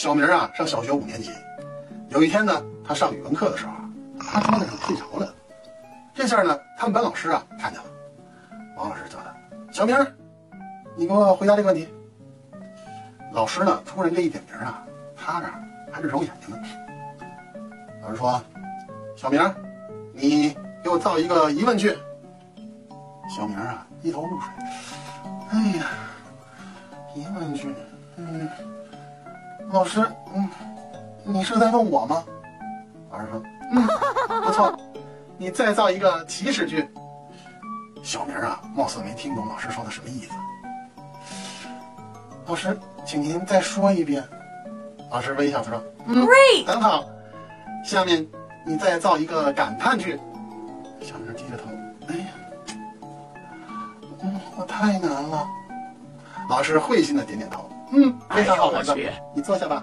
小明啊，上小学五年级。有一天呢，他上语文课的时候啊，趴桌子上睡着了。这下呢，他们班老师啊看见了，王老师叫他：“小明，你给我回答这个问题。”老师呢，突然这一点名啊，他这还是揉眼睛呢。老师说：“小明，你给我造一个疑问句。”小明啊，一头雾水。哎呀，疑问句，嗯，老师，嗯，你是在问我吗？老师说，嗯，不错，你再造一个祈使句。小明啊，貌似没听懂老师说的什么意思。老师，请您再说一遍。老师微笑着说，嗯，很好。下面你再造一个感叹句。小明低着头，哎呀，嗯，我太难了。老师会心的点点头，嗯，非常好，孩子，你坐下吧。